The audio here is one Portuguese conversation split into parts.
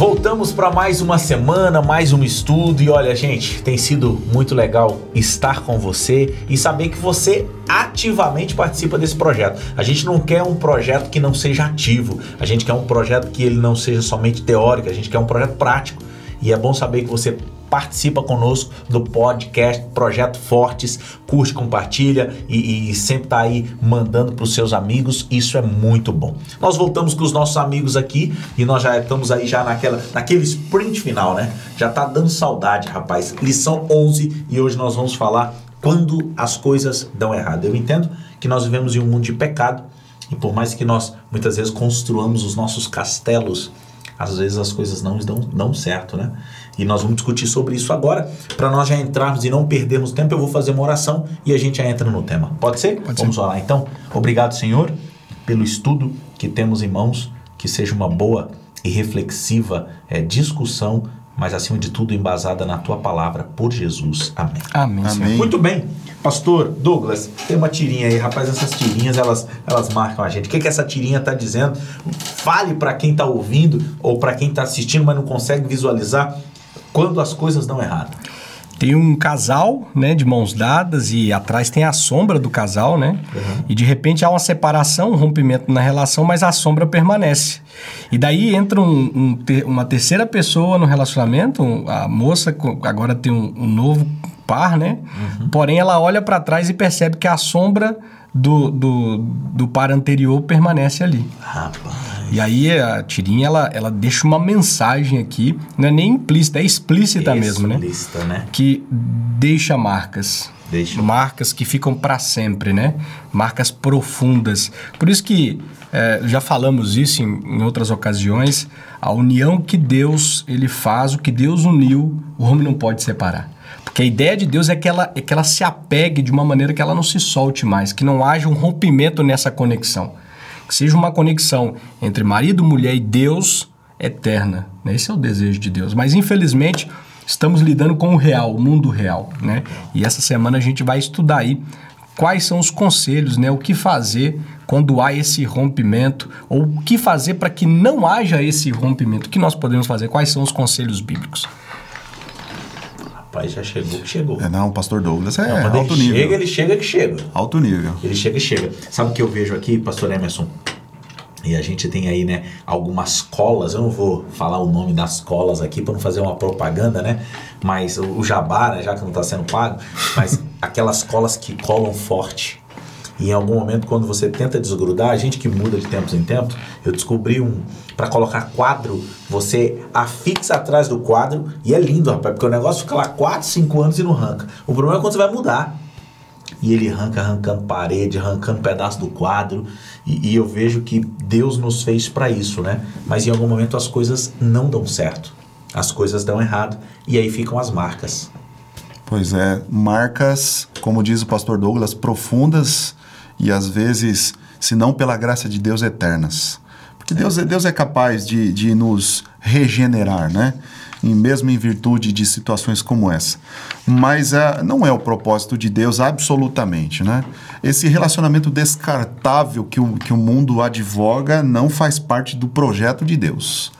Voltamos para mais uma semana, mais um estudo e olha, gente, tem sido muito legal estar com você e saber que você ativamente participa desse projeto. A gente não quer um projeto que não seja ativo, a gente quer um projeto que ele não seja somente teórico, a gente quer um projeto prático. E é bom saber que você participa conosco do podcast Projeto Fortes, curte, compartilha e, e sempre tá aí mandando para os seus amigos. Isso é muito bom. Nós voltamos com os nossos amigos aqui e nós já estamos aí já naquela, naquele sprint final, né? Já tá dando saudade, rapaz. Lição 11 e hoje nós vamos falar quando as coisas dão errado. Eu entendo que nós vivemos em um mundo de pecado e por mais que nós muitas vezes construamos os nossos castelos, às vezes as coisas não dão, dão certo, né? E nós vamos discutir sobre isso agora. Para nós já entrarmos e não perdermos tempo, eu vou fazer uma oração e a gente já entra no tema. Pode ser? Pode vamos ser. orar então. Obrigado, Senhor, pelo estudo que temos em mãos, que seja uma boa e reflexiva é, discussão, mas acima de tudo embasada na tua palavra, por Jesus. Amém. Amém. Amém. Muito bem. Pastor Douglas, tem uma tirinha aí, rapaz, essas tirinhas, elas, elas marcam a gente. O que, que essa tirinha está dizendo? Fale para quem está ouvindo ou para quem está assistindo, mas não consegue visualizar quando as coisas dão errado. Tem um casal, né, de mãos dadas e atrás tem a sombra do casal, né? E de repente há uma separação, um rompimento na relação, mas a sombra permanece. E daí entra um- um uma terceira pessoa no relacionamento, a moça agora tem um, um novo par, né? Porém ela olha para trás e percebe que a sombra do, do, do par anterior permanece ali. Rapaz. E aí a tirinha ela, ela deixa uma mensagem aqui, não é nem implícita, é explícita mesmo, né? Explícita, né? que deixa marcas. Deixa. Marcas que ficam para sempre, né? Marcas profundas. Por isso que eh, já falamos isso em, em outras ocasiões. A união que Deus ele faz, o que Deus uniu, o homem não pode separar. Porque a ideia de Deus é que, ela, é que ela se apegue de uma maneira que ela não se solte mais, que não haja um rompimento nessa conexão. Que seja uma conexão entre marido, mulher e Deus eterna. né? Esse é o desejo de Deus. Mas infelizmente estamos lidando com o real, o mundo real, né? E essa semana a gente vai estudar aí quais são os conselhos, né? O que fazer quando há esse rompimento ou o que fazer para que não haja esse rompimento? O que nós podemos fazer? Quais são os conselhos bíblicos? Rapaz, já chegou que chegou. É, não, o pastor Douglas é Não, alto ele nível. chega, ele chega que chega. Alto nível. Ele chega e chega. Sabe o que eu vejo aqui, pastor Emerson? E a gente tem aí, né, algumas colas. Eu não vou falar o nome das colas aqui para não fazer uma propaganda, né? Mas o, o jabá, né, já que não está sendo pago, mas aquelas colas que colam forte. E em algum momento, quando você tenta desgrudar, a gente que muda de tempos em tempos, eu descobri um. Para colocar quadro, você afixa atrás do quadro e é lindo, rapaz, porque o negócio fica lá 4, 5 anos e não arranca. O problema é quando você vai mudar. E ele arranca, arrancando parede, arrancando pedaço do quadro. E, e eu vejo que Deus nos fez para isso, né? Mas em algum momento as coisas não dão certo. As coisas dão errado. E aí ficam as marcas. Pois é, marcas, como diz o pastor Douglas, profundas e às vezes, se não pela graça de Deus, eternas. Porque Deus, é- Deus é capaz de, de nos regenerar, né? E mesmo em virtude de situações como essa. Mas ah, não é o propósito de Deus absolutamente, né? Esse relacionamento descartável que o, que o mundo advoga não faz parte do projeto de Deus.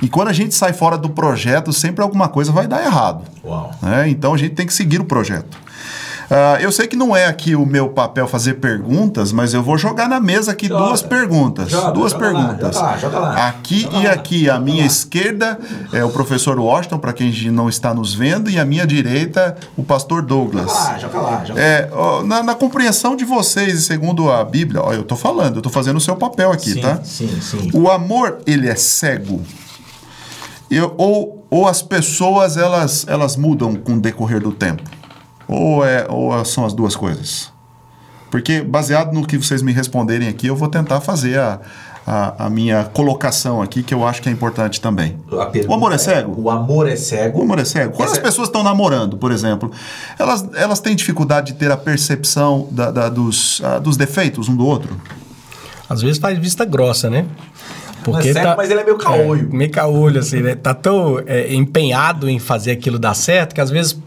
E quando a gente sai fora do projeto, sempre alguma coisa vai dar errado né? Então a gente tem que seguir o projeto. Ah, eu sei que não é aqui o meu papel fazer perguntas, mas eu vou jogar na mesa aqui Joga. duas perguntas. Joga, duas joga lá, perguntas. joga lá, joga lá. Aqui e lá. aqui, à minha esquerda é o professor Washington, para quem não está nos vendo, e à minha direita, o pastor Douglas. Joga lá, joga lá, É, ó, na, na compreensão de vocês, segundo a Bíblia, ó, eu tô falando, eu tô fazendo o seu papel aqui, sim, tá? Sim, sim. O amor, ele é cego. Eu- ou, ou as pessoas, elas, elas mudam com o decorrer do tempo? Ou, é, ou são as duas coisas? Porque, baseado no que vocês me responderem aqui, eu vou tentar fazer a, a, a minha colocação aqui, que eu acho que é importante também. A O amor é cego? O amor é cego. O amor é cego. Quando Essa- as pessoas estão namorando, por exemplo, elas, elas têm dificuldade de ter a percepção da- da- dos, ah, dos defeitos um do outro? Às vezes faz vista grossa, né? Não é cego, mas ele é meio caolho. É, meio caolho, assim, né? Tá tão é, empenhado em fazer aquilo dar certo que às vezes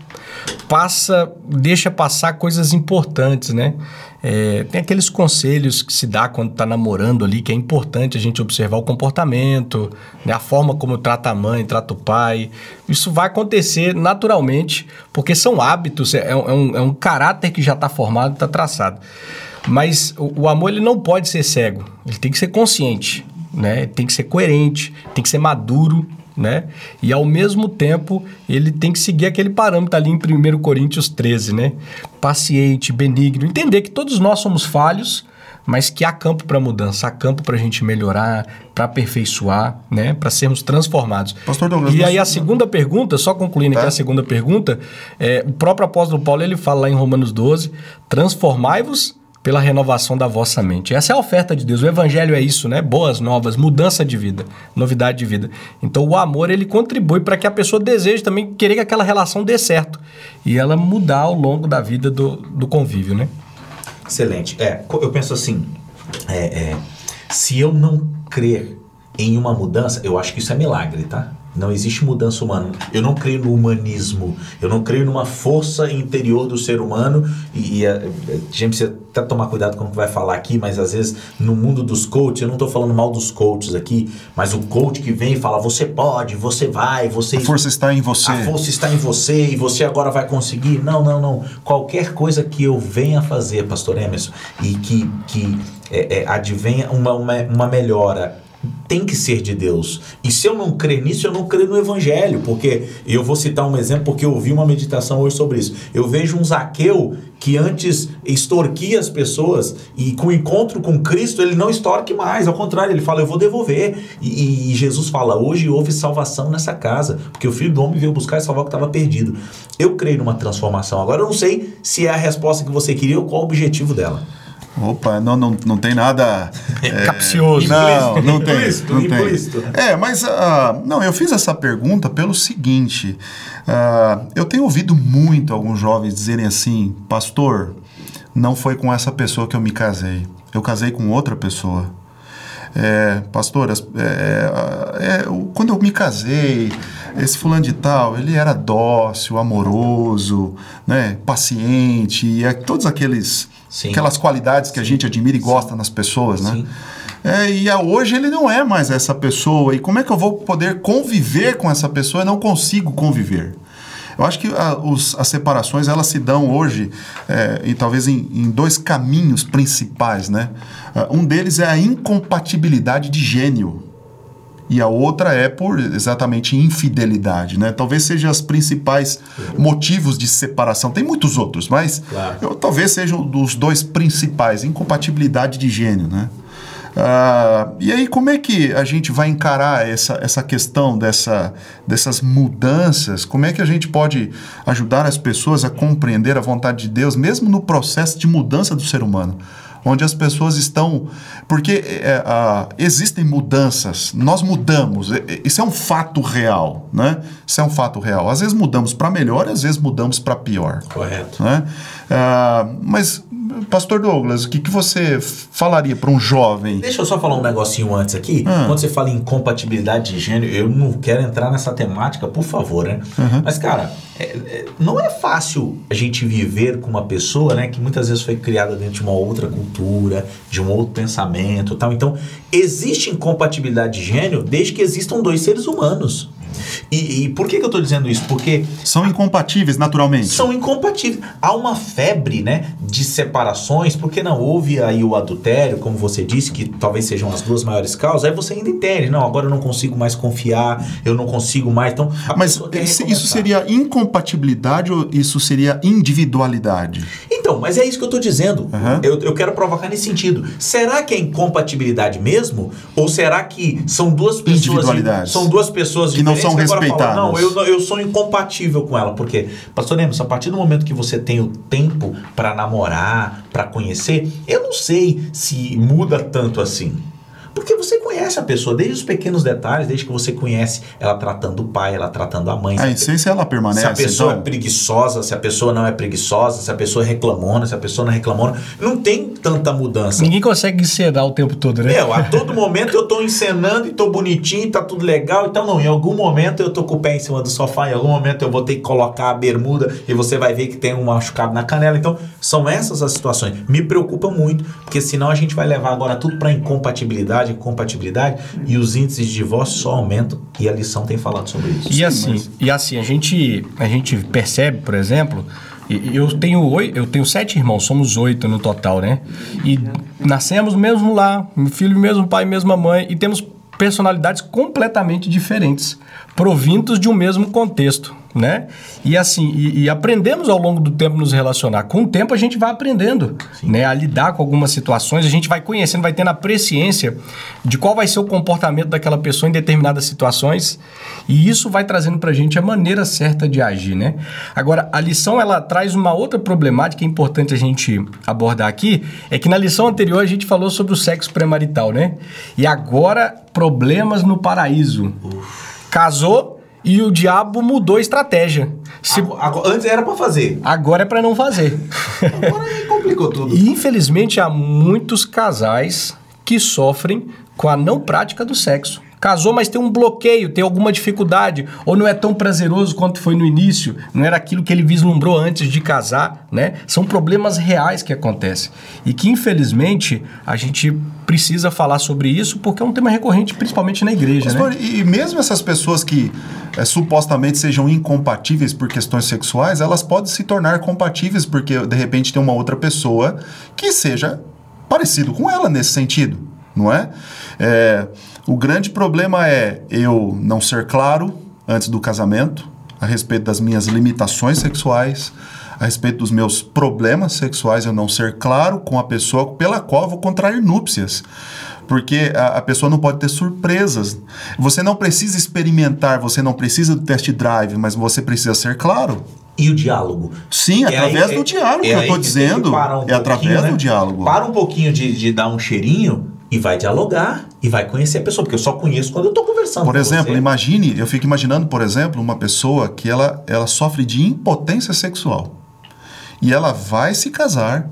passa, deixa passar coisas importantes, né? É, tem aqueles conselhos que se dá quando está namorando ali, que é importante a gente observar o comportamento, né? a forma como trata a mãe, trata o pai. Isso vai acontecer naturalmente, porque são hábitos, é, é um, é um caráter que já está formado, está traçado. Mas o, o, amor ele não pode ser cego, ele tem que ser consciente, né? tem que ser coerente, tem que ser maduro né? E ao mesmo tempo, ele tem que seguir aquele parâmetro ali em 1 Coríntios 13, né? Paciente, benigno, entender que todos nós somos falhos, mas que há campo para mudança, há campo para a gente melhorar, para aperfeiçoar, né? Para sermos transformados. Pastor Douglas, e aí a segunda pergunta, só concluindo aqui a segunda pergunta, é, o próprio apóstolo Paulo ele fala lá em Romanos 12, transformai-vos pela renovação da vossa mente. Essa é a oferta de Deus. O evangelho é isso, né? Boas novas, mudança de vida, novidade de vida. Então o amor ele contribui para que a pessoa deseje também querer que aquela relação dê certo e ela mudar ao longo da vida do, do convívio, né? Excelente. É, eu penso assim, é, é, se eu não crer em uma mudança, eu acho que isso é milagre, tá? Não existe mudança humana. Eu não creio no humanismo. Eu não creio numa força interior do ser humano. E, e a, a, gente precisa até tomar cuidado com o que vai falar aqui, mas às vezes no mundo dos coaches, eu não estou falando mal dos coaches aqui, mas o coach que vem e fala: você pode, você vai, você. A força está em você. A força está em você e você agora vai conseguir. Não, não, não. Qualquer coisa que eu venha fazer, Pastor Emerson, e que, que é, é, advenha uma, uma, uma melhora tem que ser de Deus. E se eu não crer nisso, eu não creio no Evangelho, porque eu vou citar um exemplo, porque eu ouvi uma meditação hoje sobre isso. Eu vejo um Zaqueu que antes extorquia as pessoas e com o encontro com Cristo ele não extorque mais, ao contrário, ele fala, eu vou devolver. E, e Jesus fala, hoje houve salvação nessa casa, porque o Filho do Homem veio buscar e salvar o que estava perdido. Eu creio numa transformação. Agora eu não sei se é a resposta que você queria ou qual o objetivo dela. Opa, não, não, não tem nada. É, Capcioso. Não, não tem. Implícito, não implícito. tem. É, mas. Uh, não, eu fiz essa pergunta pelo seguinte. Uh, eu tenho ouvido muito alguns jovens dizerem assim: Pastor, não foi com essa pessoa que eu me casei. Eu casei com outra pessoa. É, pastor, é, é, é quando eu me casei, esse fulano de tal, ele era dócil, amoroso, né, paciente, e é, todos aqueles Sim. aquelas qualidades que a gente admira e gosta nas pessoas, né? Sim. É, e hoje ele não é mais essa pessoa. E como é que eu vou poder conviver com essa pessoa e não consigo conviver? Eu acho que a, os, as separações elas se dão hoje é, e talvez em, em, dois caminhos principais, né? Uh, um deles é a incompatibilidade de gênio e a outra é por exatamente infidelidade, né? Talvez sejam os principais motivos de separação. Tem muitos outros, mas claro. eu, talvez sejam os dois principais, incompatibilidade de gênio, né? Uh, e aí, como é que a gente vai encarar essa, essa questão dessa, dessas mudanças? Como é que a gente pode ajudar as pessoas a compreender a vontade de Deus, mesmo no processo de mudança do ser humano? Onde as pessoas estão. Porque é, existem mudanças, nós mudamos, isso é um fato real, né? Isso é um fato real. Às vezes mudamos para melhor, às vezes mudamos para pior. Correto. Né? Ah, mas Pastor Douglas, o que, que você falaria para um jovem? Deixa eu só falar um negocinho antes aqui. Ah. Quando você fala em compatibilidade de gênero, eu não quero entrar nessa temática, por favor, né? Uhum. Mas, cara, é, é, não é fácil a gente viver com uma pessoa, né, que muitas vezes foi criada dentro de uma outra cultura, de um outro pensamento tal. Então, existe incompatibilidade de gênero desde que existam dois seres humanos. E, e, por que, que eu estou dizendo isso? Porque. São incompatíveis, naturalmente. São incompatíveis. Há uma febre né, de separações, porque não houve aí o adultério, como você disse, que talvez sejam as duas maiores causas, aí você ainda entende. Não, agora eu não consigo mais confiar, eu não consigo mais. Então, Mas isso seria incompatibilidade ou isso seria individualidade? Então, mas é isso que eu estou dizendo. Uhum. Eu, eu quero provocar nesse sentido. Será que é incompatibilidade mesmo? Ou será que são duas pessoas. São duas pessoas que não são. Fala, não, eu, eu sou incompatível com ela. Porque, pastor Lemos, a partir do momento que você tem o tempo para namorar, para conhecer, eu não sei se muda tanto assim. Porque você conhece a pessoa, desde os pequenos detalhes, desde que você conhece ela tratando o pai, ela tratando a mãe. A essência ela permanece. Se a pessoa então... é preguiçosa, se a pessoa não é preguiçosa, se a pessoa é reclamona, se a pessoa não é reclamona, não tem tanta mudança. Ninguém consegue encenar o tempo todo, né? Meu, a todo momento eu tô encenando e tô bonitinho, tá tudo legal. Então, não, em algum momento eu tô com o pé em cima do sofá, em algum momento eu vou ter que colocar a bermuda e você vai ver que tem um machucado na canela. Então, são essas as situações. Me preocupa muito, porque senão a gente vai levar agora tudo para incompatibilidade, incompatibilidade, e os índices de divórcio só aumentam, e a lição tem falado sobre isso. E assim, e assim a, gente, a gente percebe, por exemplo, e- eu tenho, oito, eu tenho sete irmãos, somos oito no total, né? E nascemos mesmo lá, filho mesmo pai, mesma mãe, e temos personalidades completamente diferentes, provindos de um mesmo contexto, né? E assim, e, e aprendemos ao longo do tempo nos relacionar. Com o tempo a gente vai aprendendo, né? A lidar com algumas situações, a gente vai conhecendo, vai tendo a presciência de qual vai ser o comportamento daquela pessoa em determinadas situações, e isso vai trazendo pra gente a maneira certa de agir, né? Agora, a lição ela traz uma outra problemática que é importante a gente abordar aqui, é que na lição anterior a gente falou sobre o sexo pré-marital, né? E agora problemas no paraíso. Casou e o diabo mudou a estratégia. Se- Agora- antes era para fazer, agora é pra não fazer. agora complicou tudo. E infelizmente há muitos casais que sofrem com a não prática do sexo. Casou, mas tem um bloqueio, tem alguma dificuldade, ou não é tão prazeroso quanto foi no início, não era aquilo que ele vislumbrou antes de casar, né? São problemas reais que acontecem. E que, infelizmente, a gente precisa falar sobre isso porque é um tema recorrente, principalmente na igreja, né? E mesmo essas pessoas que eh, supostamente sejam incompatíveis por questões sexuais, elas podem se tornar compatíveis porque de repente tem uma outra pessoa que seja parecido com ela nesse sentido, não é? É, o grande problema é eu não ser claro antes do casamento a respeito das minhas limitações sexuais, a respeito dos meus problemas sexuais, eu não ser claro com a pessoa pela qual eu vou contrair núpcias. Porque a, a pessoa não pode ter surpresas. Você não precisa experimentar, você não precisa do test drive, mas você precisa ser claro. E o diálogo? Sim, É através aí- do é- diálogo é que eu que dizendo. um é através né? do diálogo. Para um pouquinho de, de dar um cheirinho e vai dialogar e vai conhecer a pessoa, porque eu só conheço quando eu tô conversando. Por exemplo, imagine, eu fico imaginando, por exemplo, uma pessoa que ela, ela sofre de impotência sexual. E ela vai se casar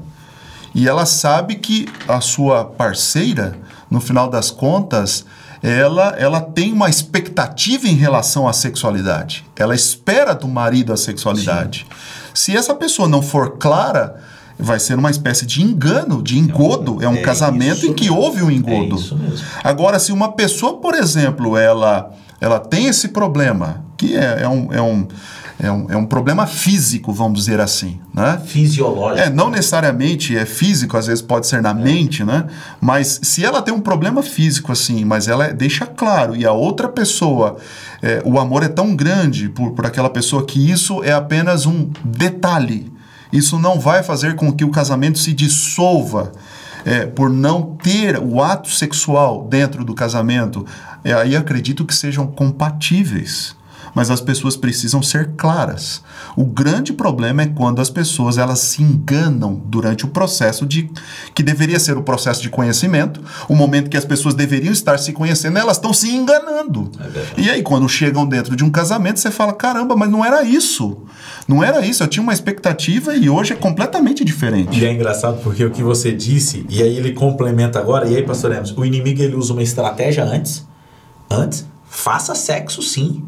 e ela sabe que a sua parceira, no final das contas, ela, ela tem uma expectativa em relação à sexualidade. Ela espera do marido a sexualidade. Se essa pessoa não for clara, vai ser uma espécie de engano, de engodo. É um É casamento em que mesmo. houve um engodo. É isso mesmo. Agora, se uma pessoa, por exemplo, ela, ela tem esse problema, que é, é um, é, um, é, um, é um problema físico, vamos dizer assim, né? Fisiológico. É, não necessariamente é físico, às vezes pode ser na mente, né? Mas se ela tem um problema físico assim, mas ela é- deixa claro, e a outra pessoa, é, o amor é tão grande por, por aquela pessoa que isso é apenas um detalhe. Isso não vai fazer com que o casamento se dissolva é, por não ter o ato sexual dentro do casamento. É, aí acredito que sejam compatíveis mas as pessoas precisam ser claras. O grande problema é quando as pessoas elas se enganam durante o processo de que deveria ser o processo de conhecimento, o momento que as pessoas deveriam estar se conhecendo, elas estão se enganando. e aí quando chegam dentro de um casamento, você fala: "Caramba, mas não era isso. Não era isso. Eu tinha uma expectativa e hoje é completamente diferente." E é engraçado porque o que você disse, e aí ele complementa agora, e aí, pastor Emerson, o inimigo ele usa uma estratégia antes, antes, faça sexo sim.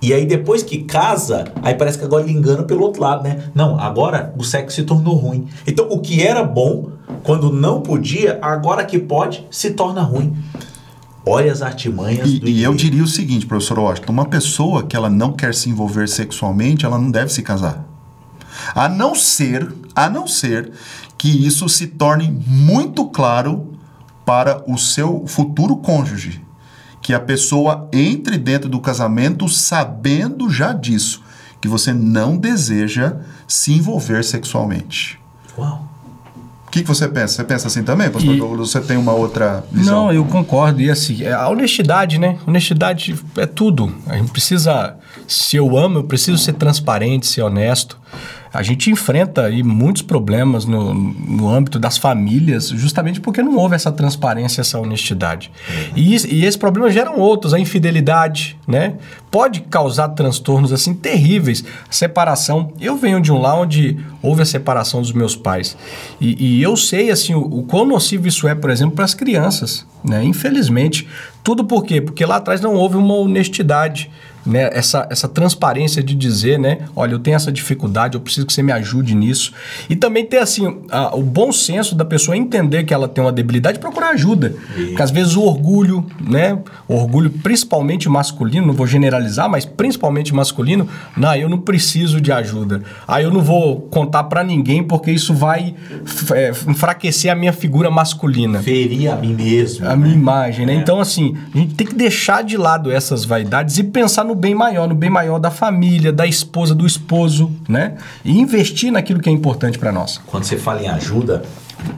E aí depois que casa, aí parece que agora ele engana pelo outro lado, né? Não, agora o sexo se tornou ruim. Então o que era bom, quando não podia, agora que pode, se torna ruim. Olha as artimanhas E, do e eu diria o seguinte, professor Washington, uma pessoa que ela não quer se envolver sexualmente, ela não deve se casar. A não ser, a não ser que isso se torne muito claro para o seu futuro cônjuge, que a pessoa entre dentro do casamento sabendo já disso, que você não deseja se envolver sexualmente. Uau. O que, que você pensa? Você pensa assim também, pastor E- Douglas? Você tem uma outra visão? Não, eu concordo. E assim, é a honestidade, né? Honestidade é tudo. A gente precisa. Se eu amo, eu preciso ser transparente, ser honesto. A gente enfrenta aí muitos problemas no, no âmbito das famílias, justamente porque não houve essa transparência, essa honestidade. E, e esses problemas geram outros, a infidelidade, né? Pode causar transtornos assim terríveis. A separação. Eu venho de um lá onde houve a separação dos meus pais. E, e eu sei assim o, o quão nocivo isso é, por exemplo, para as crianças. Né? Infelizmente. Tudo por quê? Porque lá atrás não houve uma honestidade né, essa, essa transparência de dizer, né, olha, eu tenho essa dificuldade, eu preciso que você me ajude nisso. E também ter, assim, a, o bom senso da pessoa entender que ela tem uma debilidade e procurar ajuda. E... Porque às vezes o orgulho, né, o orgulho principalmente masculino, não vou generalizar, mas principalmente masculino, não, eu não preciso de ajuda. Aí eu não vou contar para ninguém porque isso vai é, enfraquecer a minha figura masculina. Ferir a mim mesmo. A né? minha imagem, né? É. Então, assim, a gente tem que deixar de lado essas vaidades e pensar no bem maior, no bem maior da família, da esposa, do esposo, né? E investir naquilo que é importante para nós. Quando você fala em ajuda,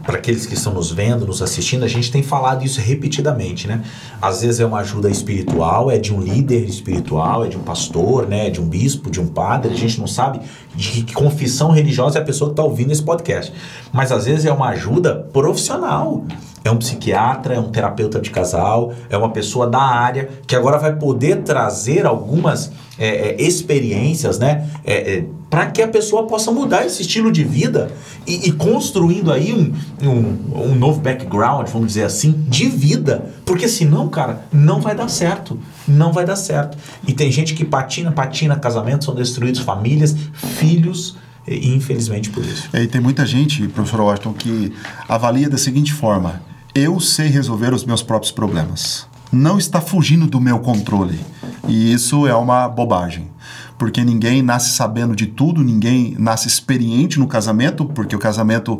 para aqueles que estão nos vendo, nos assistindo, a gente tem falado isso repetidamente, né? Às vezes é uma ajuda espiritual, é de um líder espiritual, é de um pastor, né? É de um bispo, de um padre, a gente não sabe de que confissão religiosa é a pessoa que está ouvindo esse podcast. Mas às vezes é uma ajuda profissional é um psiquiatra, é um terapeuta de casal, é uma pessoa da área que agora vai poder trazer algumas é, é, experiências, né? É, é para que a pessoa possa mudar esse estilo de vida e, e construindo aí um, um, um, novo background, vamos dizer assim, de vida. Porque senão, cara, não vai dar certo. Não vai dar certo. E tem gente que patina, patina, casamentos são destruídos, famílias, filhos infelizmente por isso. É, e tem muita gente, professor Washington, que avalia da seguinte forma: eu sei resolver os meus próprios problemas. Não está fugindo do meu controle. E isso é uma bobagem. Porque ninguém nasce sabendo de tudo, ninguém nasce experiente no casamento, porque o casamento,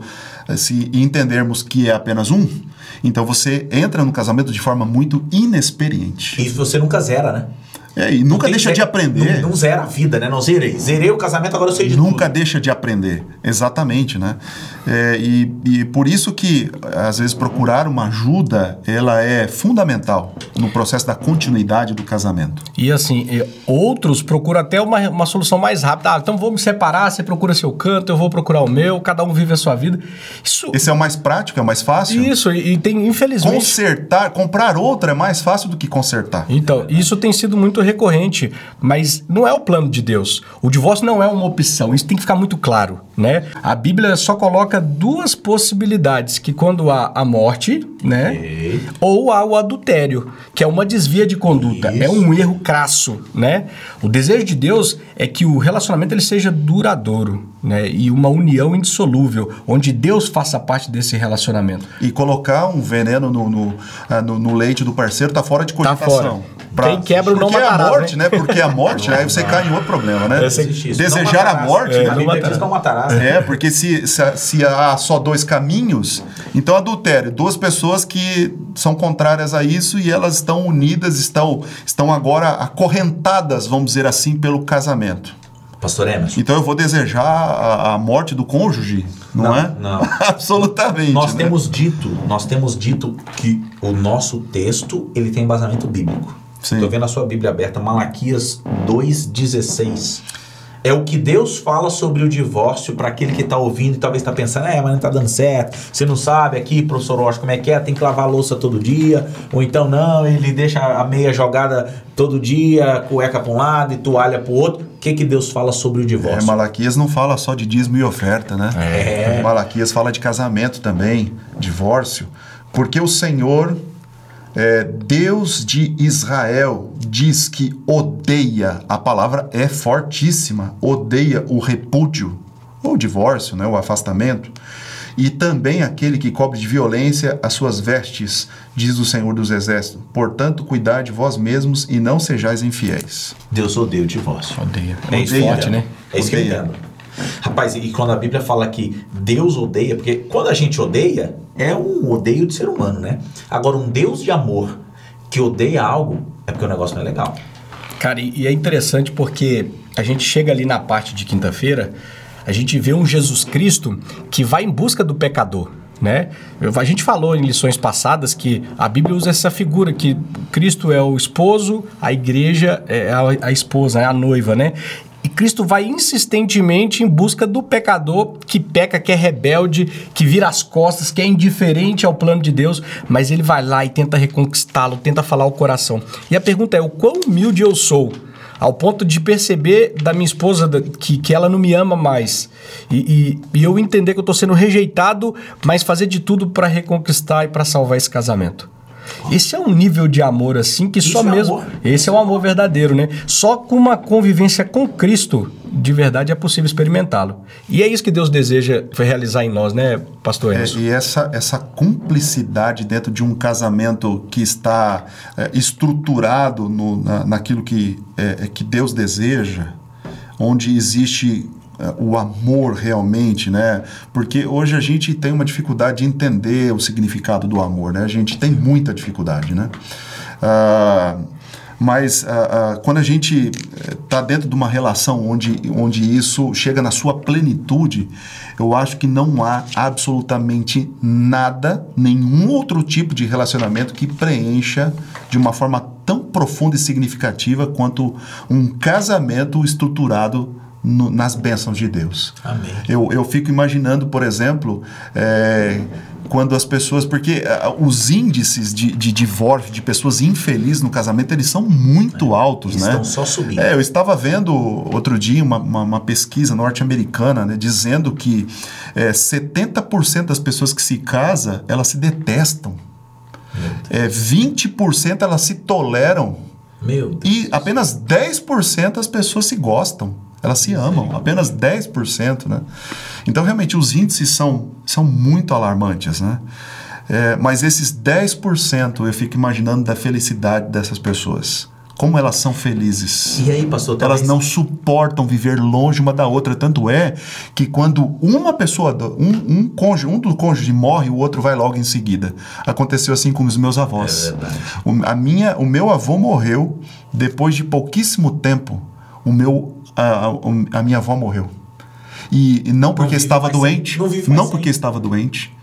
se entendermos que é apenas um, então você entra no casamento de forma muito inexperiente. E você nunca zera, né? É, e nunca deixa de aprender. Não, não, zera a vida, né? Não zerei. Zerei o casamento, agora eu sei de Nunca tudo. deixa de aprender. Exatamente, né? É, e, e por isso que, às vezes, procurar uma ajuda, ela é fundamental no processo da continuidade do casamento. E assim, outros procuram até uma, uma solução mais rápida. Ah, então vou me separar, você procura seu canto, eu vou procurar o meu, cada um vive a sua vida. Isso... Esse é o mais prático, é o mais fácil? Isso, e, e tem, infelizmente... Consertar, comprar outra é mais fácil do que consertar. Então, isso tem sido muito recorrente, mas não é o plano de Deus. O divórcio não é uma opção, isso tem que ficar muito claro, né? A Bíblia só coloca duas possibilidades, que quando há a morte, né? Okay. Ou há o adultério, que é uma desvia de conduta, isso. é um erro crasso, né? O desejo de Deus é que o relacionamento ele seja duradouro, né? E uma união indissolúvel, onde Deus faça parte desse relacionamento. E colocar um veneno no, no, ah, no, no leite do parceiro tá fora de cogitação. Tá fora. Pra, Quem quebra não Porque é a morte, né? Porque a morte, aí você cai em outro problema, né? Desejar a morte, é, né? Não, não matarás. É, porque se, se, se, há só dois caminhos, então adultério, duas pessoas que são contrárias a isso e elas estão unidas, estão, estão agora acorrentadas, vamos dizer assim, pelo casamento. Pastor Emerson. Então eu vou desejar a, a morte do cônjuge, não, não é? Não. Absolutamente. Nós né? temos dito, nós temos dito que o nosso texto ele tem embasamento bíblico. Estou vendo a sua Bíblia aberta, Malaquias 2,16. É o que Deus fala sobre o divórcio para aquele que está ouvindo e talvez está pensando, é, mas não está dando certo. Você não sabe aqui, professor Rocha, como é que é? Tem que lavar a louça todo dia. Ou então, não, ele deixa a meia jogada todo dia, cueca para um lado e toalha para o outro. O que, que Deus fala sobre o divórcio? É, Malaquias não fala só de dízimo e oferta, né? É. Malaquias fala de casamento também, divórcio. Porque o Senhor é, Deus de Israel diz que odeia, a palavra é fortíssima, odeia o repúdio, ou o divórcio, né, o afastamento, e também aquele que cobre de violência as suas vestes, diz o Senhor dos Exércitos. Portanto, cuidar de vós mesmos e não sejais infiéis. Deus odeia o divórcio. Odeia. É isso forte, né? É isso odeia. Rapaz, e quando a Bíblia fala que Deus odeia, porque quando a gente odeia, é um odeio de ser humano, né? Agora, um Deus de amor que odeia algo, é porque o negócio não é legal. Cara, e é interessante porque a gente chega ali na parte de quinta-feira, a gente vê um Jesus Cristo que vai em busca do pecador. Né? A gente falou em lições passadas que a Bíblia usa essa figura que Cristo é o esposo, a igreja é a, a esposa, é a noiva, né? E Cristo vai insistentemente em busca do pecador que peca, que é rebelde, que vira as costas, que é indiferente ao plano de Deus, mas ele vai lá e tenta reconquistá-lo, tenta falar o coração. E a pergunta é: o quão humilde eu sou? Ao ponto de perceber da minha esposa que, que ela não me ama mais. E, e, e eu entender que eu estou sendo rejeitado, mas fazer de tudo para reconquistar e para salvar esse casamento. Esse é um nível de amor assim que Isso só é mesmo. amor. Esse é o amor verdadeiro, né? Só com uma convivência com Cristo, de verdade, é possível experimentá-lo. E é isso que Deus deseja realizar em nós, né, Pastor É, Enzo? e essa, essa cumplicidade dentro de um casamento que está é, estruturado no, na, naquilo que, é, é, que Deus deseja, onde existe é, o amor realmente, né? Porque hoje a gente tem uma dificuldade de entender o significado do amor, né? A gente tem muita dificuldade, né? Ah, mas ah, ah, quando a gente está dentro de uma relação onde, onde isso chega na sua plenitude, eu acho que não há absolutamente nada, nenhum outro tipo de relacionamento que preencha de uma forma tão profunda e significativa quanto um casamento estruturado no- nas bênçãos de Deus. Amém. Eu, eu fico imaginando, por exemplo, é, quando as pessoas. Porque ah, os índices de, de divórcio, de pessoas infelizes no casamento, eles são muito altos, Eles né? estão só subindo. É, eu estava vendo outro dia uma, uma, uma pesquisa norte-americana né, dizendo que é, 70% das pessoas que se casam, elas se detestam. É, 20% elas se toleram Meu Deus. e apenas 10% as pessoas se gostam. Elas se amam, apenas 10%, né? Então, realmente, os índices são, são muito alarmantes, né? É, mas esses 10% eu fico imaginando da felicidade dessas pessoas. Como elas são felizes. E aí, pastor, Elas talvez- não suportam viver longe uma da outra. Tanto é que quando uma pessoa, um, um cônjuge, um do cônjuge morre, o outro vai logo em seguida. Aconteceu assim com os meus avós. É verdade. O, a minha, o meu avô morreu depois de pouquíssimo tempo. O meu, a, a, a minha avó morreu. E, e não porque vive estava doente, não não porque estava doente,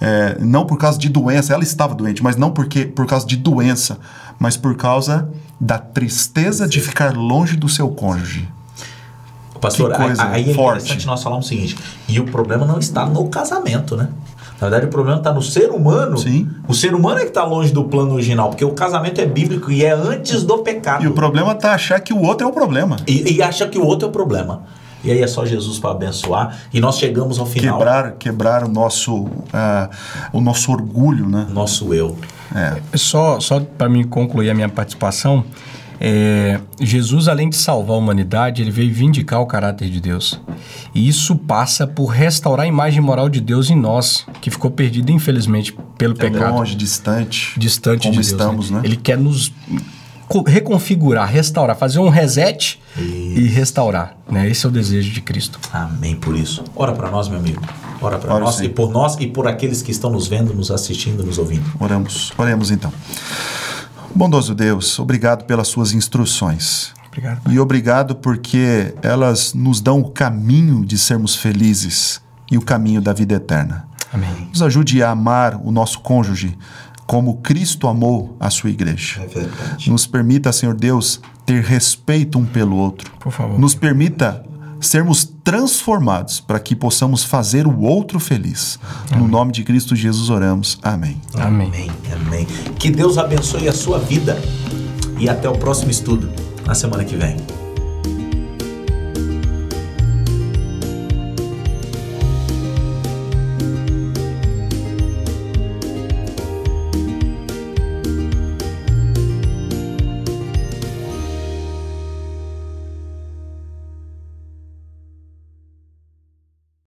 é, não por causa de doença, ela estava doente, mas não porque por causa de doença, mas por causa da tristeza de ficar longe do seu cônjuge. Pastor, Que coisa aí é forte. interessante nós falarmos o seguinte: e o problema não está no casamento, né? Na verdade, o problema está no ser humano. Sim. O ser humano é que está longe do plano original, porque o casamento é bíblico e é antes do pecado. E o problema tá achar que o outro é o problema. E, e acha que o outro é o problema. E aí é só Jesus para abençoar. E nós chegamos ao final. Quebrar, quebrar o nosso, ah, o nosso orgulho, né? Nosso eu. É. Só, só para mim concluir a minha participação, é, Jesus, além de salvar a humanidade, ele veio vindicar o caráter de Deus. E isso passa por restaurar a imagem moral de Deus em nós, que ficou perdida, infelizmente, pelo pecado. Longe, distante. Distante como de Deus. estamos, né? Ele quer nos co- reconfigurar, restaurar, fazer um reset e restaurar. Né? Esse é o desejo de Cristo. Amém por isso. Ora para nós, meu amigo. Ora para nós sim. e por nós e por aqueles que estão nos vendo, nos assistindo, nos ouvindo. Oramos. Oremos então. Bondoso Deus, obrigado pelas suas instruções. Obrigado. E obrigado porque elas nos dão o caminho de sermos felizes e o caminho da vida eterna. Amém. Nos ajude a amar o nosso cônjuge como Cristo amou a sua igreja. verdade. Nos permita, Senhor Deus, ter respeito um pelo outro. Por favor. Nos permita sermos transformados para que possamos fazer o outro feliz. No nome de Cristo Jesus oramos. Amém. Amém. Amém. Amém. Que Deus abençoe a sua vida. E até o próximo estudo, na semana que vem.